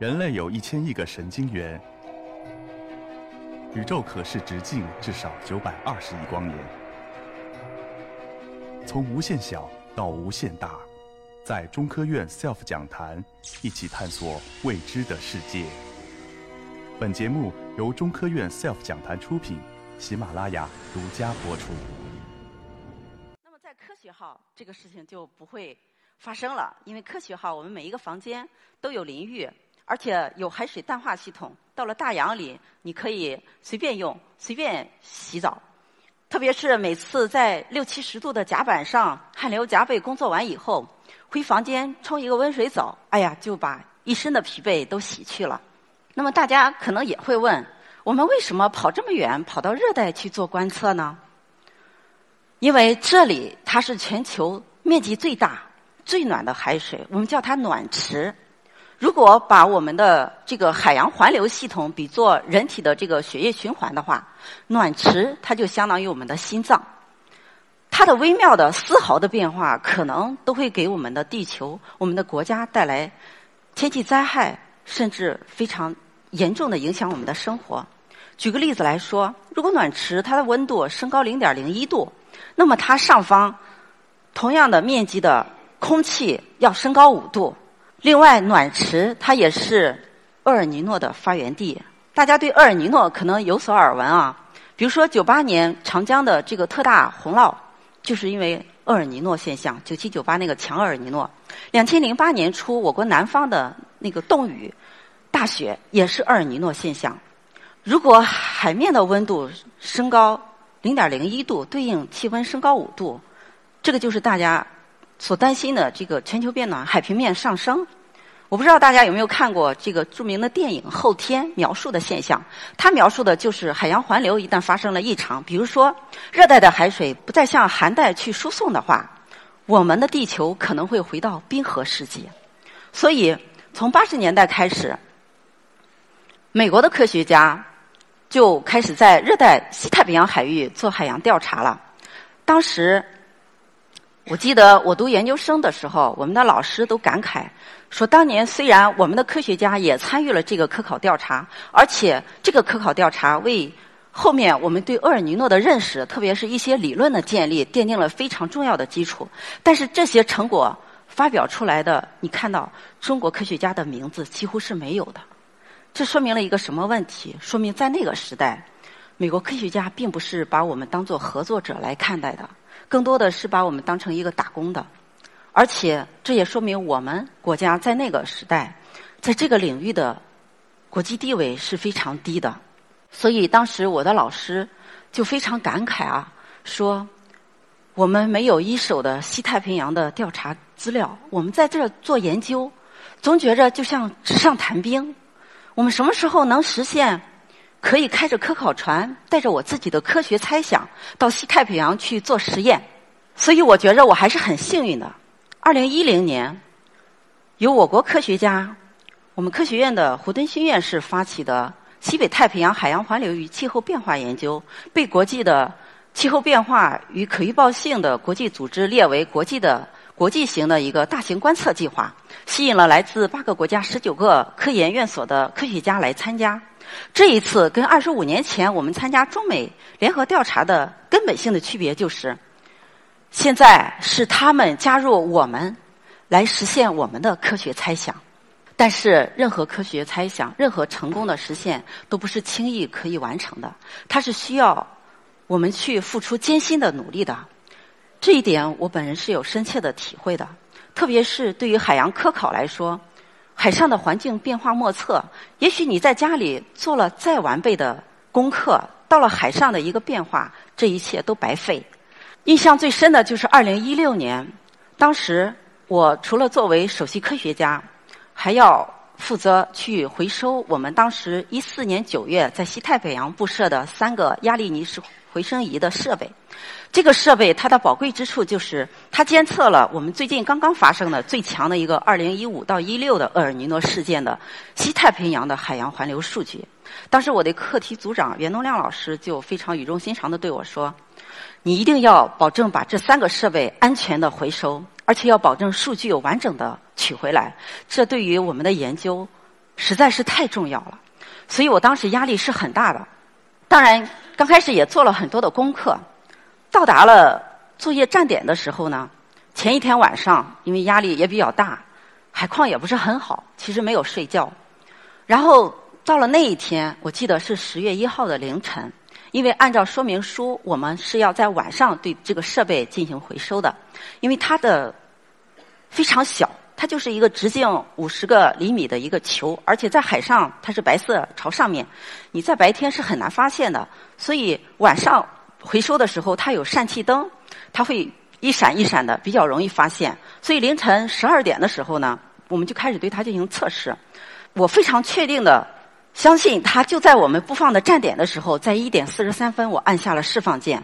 人类有一千亿个神经元，宇宙可视直径至少九百二十亿光年。从无限小到无限大，在中科院 SELF 讲坛一起探索未知的世界。本节目由中科院 SELF 讲坛出品，喜马拉雅独家播出。那么在科学号，这个事情就不会发生了，因为科学号我们每一个房间都有淋浴。而且有海水淡化系统，到了大洋里你可以随便用、随便洗澡。特别是每次在六七十度的甲板上汗流浃背工作完以后，回房间冲一个温水澡，哎呀，就把一身的疲惫都洗去了。那么大家可能也会问：我们为什么跑这么远，跑到热带去做观测呢？因为这里它是全球面积最大、最暖的海水，我们叫它暖池。如果把我们的这个海洋环流系统比作人体的这个血液循环的话，暖池它就相当于我们的心脏，它的微妙的丝毫的变化，可能都会给我们的地球、我们的国家带来天气灾害，甚至非常严重的影响我们的生活。举个例子来说，如果暖池它的温度升高零点零一度，那么它上方同样的面积的空气要升高五度。另外，暖池它也是厄尔尼诺的发源地。大家对厄尔尼诺可能有所耳闻啊，比如说九八年长江的这个特大洪涝，就是因为厄尔尼诺现象。九七九八那个强厄尔尼诺，两千零八年初我国南方的那个冻雨大雪也是厄尔尼诺现象。如果海面的温度升高零点零一度，对应气温升高五度，这个就是大家。所担心的这个全球变暖、海平面上升，我不知道大家有没有看过这个著名的电影《后天》描述的现象。它描述的就是海洋环流一旦发生了异常，比如说热带的海水不再向寒带去输送的话，我们的地球可能会回到冰河世纪。所以，从八十年代开始，美国的科学家就开始在热带西太平洋海域做海洋调查了。当时。我记得我读研究生的时候，我们的老师都感慨说，当年虽然我们的科学家也参与了这个科考调查，而且这个科考调查为后面我们对厄尔尼诺的认识，特别是一些理论的建立，奠定了非常重要的基础。但是这些成果发表出来的，你看到中国科学家的名字几乎是没有的。这说明了一个什么问题？说明在那个时代，美国科学家并不是把我们当做合作者来看待的。更多的是把我们当成一个打工的，而且这也说明我们国家在那个时代，在这个领域的国际地位是非常低的。所以当时我的老师就非常感慨啊，说我们没有一手的西太平洋的调查资料，我们在这做研究，总觉着就像纸上谈兵。我们什么时候能实现？可以开着科考船，带着我自己的科学猜想到西太平洋去做实验，所以我觉着我还是很幸运的。二零一零年，由我国科学家，我们科学院的胡敦新院士发起的西北太平洋海洋环流与气候变化研究，被国际的气候变化与可预报性的国际组织列为国际的国际型的一个大型观测计划，吸引了来自八个国家十九个科研院所的科学家来参加。这一次跟二十五年前我们参加中美联合调查的根本性的区别就是，现在是他们加入我们，来实现我们的科学猜想。但是任何科学猜想、任何成功的实现，都不是轻易可以完成的，它是需要我们去付出艰辛的努力的。这一点我本人是有深切的体会的，特别是对于海洋科考来说。海上的环境变化莫测，也许你在家里做了再完备的功课，到了海上的一个变化，这一切都白费。印象最深的就是二零一六年，当时我除了作为首席科学家，还要负责去回收我们当时一四年九月在西太平洋布设的三个压力泥石回声仪的设备。这个设备它的宝贵之处就是，它监测了我们最近刚刚发生的最强的一个二零一五到一六的厄尔尼诺事件的西太平洋的海洋环流数据。当时我的课题组长袁东亮老师就非常语重心长的对我说：“你一定要保证把这三个设备安全的回收，而且要保证数据有完整的取回来。这对于我们的研究实在是太重要了，所以我当时压力是很大的。当然，刚开始也做了很多的功课。到达了作业站点的时候呢，前一天晚上因为压力也比较大，海况也不是很好，其实没有睡觉。然后到了那一天，我记得是十月一号的凌晨，因为按照说明书，我们是要在晚上对这个设备进行回收的，因为它的非常小。它就是一个直径五十个厘米的一个球，而且在海上它是白色朝上面，你在白天是很难发现的。所以晚上回收的时候，它有疝气灯，它会一闪一闪的，比较容易发现。所以凌晨十二点的时候呢，我们就开始对它进行测试。我非常确定的相信它就在我们布放的站点的时候，在一点四十三分，我按下了释放键。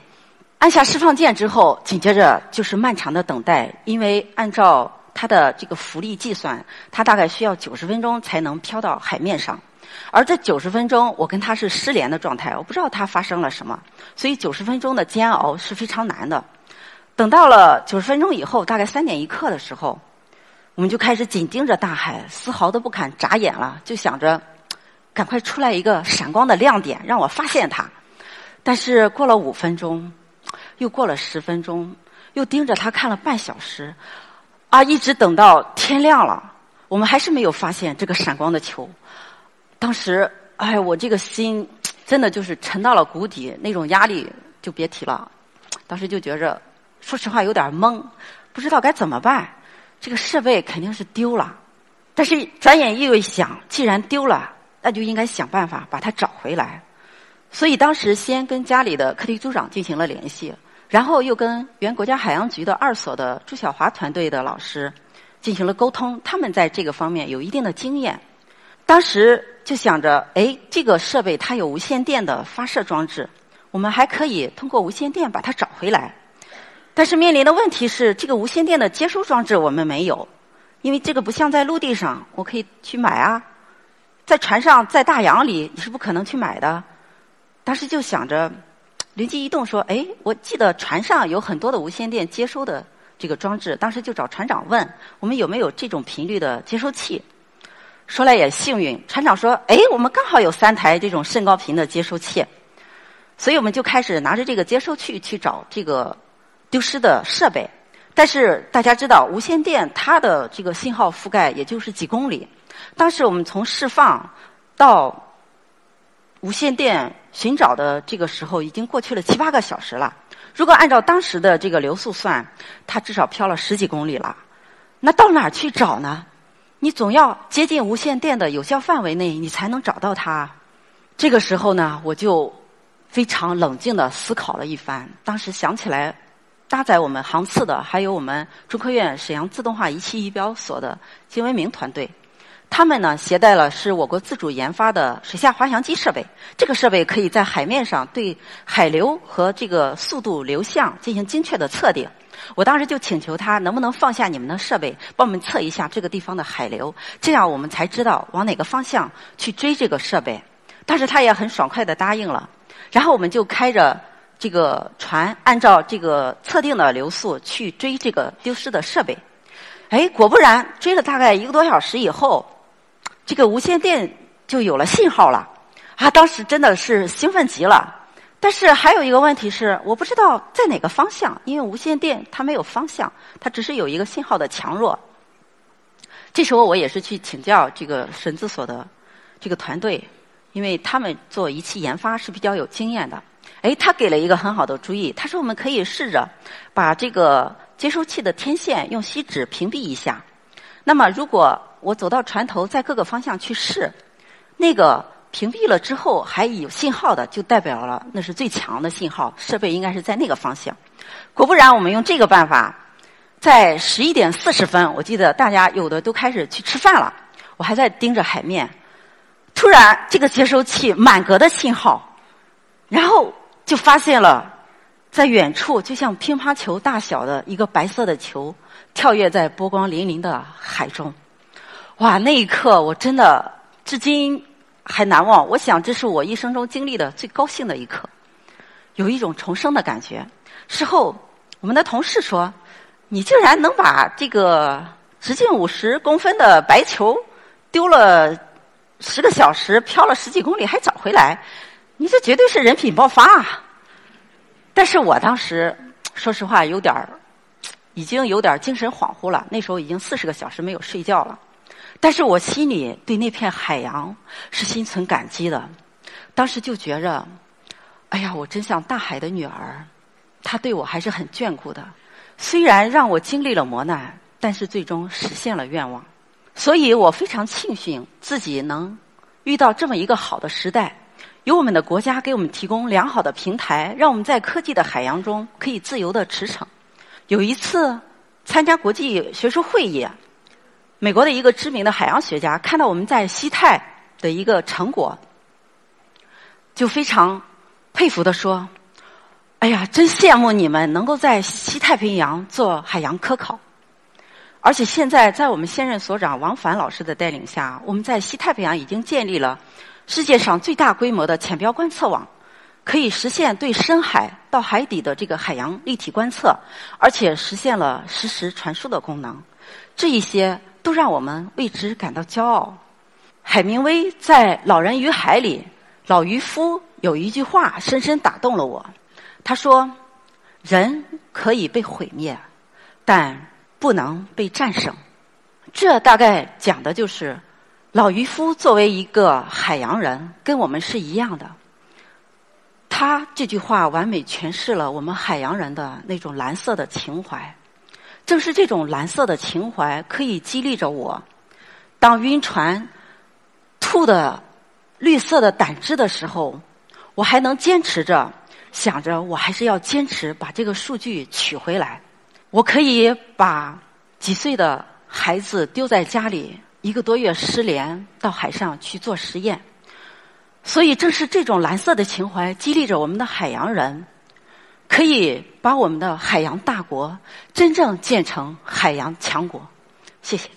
按下释放键之后，紧接着就是漫长的等待，因为按照它的这个浮力计算，它大概需要九十分钟才能漂到海面上。而这九十分钟，我跟它是失联的状态，我不知道它发生了什么。所以九十分钟的煎熬是非常难的。等到了九十分钟以后，大概三点一刻的时候，我们就开始紧盯着大海，丝毫都不敢眨眼了，就想着赶快出来一个闪光的亮点，让我发现它。但是过了五分钟，又过了十分钟，又盯着他看了半小时。啊！一直等到天亮了，我们还是没有发现这个闪光的球。当时，哎，我这个心真的就是沉到了谷底，那种压力就别提了。当时就觉着，说实话有点懵，不知道该怎么办。这个设备肯定是丢了，但是转眼又一想，既然丢了，那就应该想办法把它找回来。所以当时先跟家里的课题组长进行了联系。然后又跟原国家海洋局的二所的朱晓华团队的老师进行了沟通，他们在这个方面有一定的经验。当时就想着，哎，这个设备它有无线电的发射装置，我们还可以通过无线电把它找回来。但是面临的问题是，这个无线电的接收装置我们没有，因为这个不像在陆地上，我可以去买啊，在船上在大洋里你是不可能去买的。当时就想着。灵机一动说：“哎，我记得船上有很多的无线电接收的这个装置，当时就找船长问我们有没有这种频率的接收器。说来也幸运，船长说：‘哎，我们刚好有三台这种甚高频的接收器。’所以我们就开始拿着这个接收器去找这个丢失的设备。但是大家知道，无线电它的这个信号覆盖也就是几公里。当时我们从释放到……无线电寻找的这个时候已经过去了七八个小时了。如果按照当时的这个流速算，它至少飘了十几公里了。那到哪儿去找呢？你总要接近无线电的有效范围内，你才能找到它。这个时候呢，我就非常冷静的思考了一番。当时想起来，搭载我们航次的还有我们中科院沈阳自动化仪器仪表所的金文明团队。他们呢携带了是我国自主研发的水下滑翔机设备，这个设备可以在海面上对海流和这个速度流向进行精确的测定。我当时就请求他能不能放下你们的设备，帮我们测一下这个地方的海流，这样我们才知道往哪个方向去追这个设备。但是他也很爽快的答应了，然后我们就开着这个船，按照这个测定的流速去追这个丢失的设备。哎，果不然，追了大概一个多小时以后。这个无线电就有了信号了，啊，当时真的是兴奋极了。但是还有一个问题是，我不知道在哪个方向，因为无线电它没有方向，它只是有一个信号的强弱。这时候我也是去请教这个神字所的这个团队，因为他们做仪器研发是比较有经验的。哎，他给了一个很好的主意，他说我们可以试着把这个接收器的天线用锡纸屏蔽一下。那么如果我走到船头，在各个方向去试，那个屏蔽了之后还有信号的，就代表了那是最强的信号，设备应该是在那个方向。果不然，我们用这个办法，在十一点四十分，我记得大家有的都开始去吃饭了，我还在盯着海面，突然这个接收器满格的信号，然后就发现了在远处就像乒乓球大小的一个白色的球跳跃在波光粼粼的海中。哇，那一刻我真的至今还难忘。我想这是我一生中经历的最高兴的一刻，有一种重生的感觉。事后，我们的同事说：“你竟然能把这个直径五十公分的白球丢了十个小时漂了十几公里还找回来，你这绝对是人品爆发啊！但是我当时说实话有点儿，已经有点精神恍惚了。那时候已经四十个小时没有睡觉了，但是我心里对那片海洋是心存感激的。当时就觉着，哎呀，我真像大海的女儿，她对我还是很眷顾的。虽然让我经历了磨难，但是最终实现了愿望。所以我非常庆幸自己能遇到这么一个好的时代，有我们的国家给我们提供良好的平台，让我们在科技的海洋中可以自由的驰骋。有一次参加国际学术会议，美国的一个知名的海洋学家看到我们在西太的一个成果，就非常佩服的说：“哎呀，真羡慕你们能够在西太平洋做海洋科考。”而且现在，在我们现任所长王凡老师的带领下，我们在西太平洋已经建立了世界上最大规模的浅标观测网，可以实现对深海到海底的这个海洋立体观测，而且实现了实时传输的功能。这一些都让我们为之感到骄傲。海明威在《老人与海》里，老渔夫有一句话深深打动了我。他说：“人可以被毁灭，但……”不能被战胜，这大概讲的就是老渔夫作为一个海洋人，跟我们是一样的。他这句话完美诠释了我们海洋人的那种蓝色的情怀。正是这种蓝色的情怀，可以激励着我。当晕船吐的绿色的胆汁的时候，我还能坚持着，想着我还是要坚持把这个数据取回来。我可以把几岁的孩子丢在家里一个多月失联，到海上去做实验。所以，正是这种蓝色的情怀激励着我们的海洋人，可以把我们的海洋大国真正建成海洋强国，谢谢。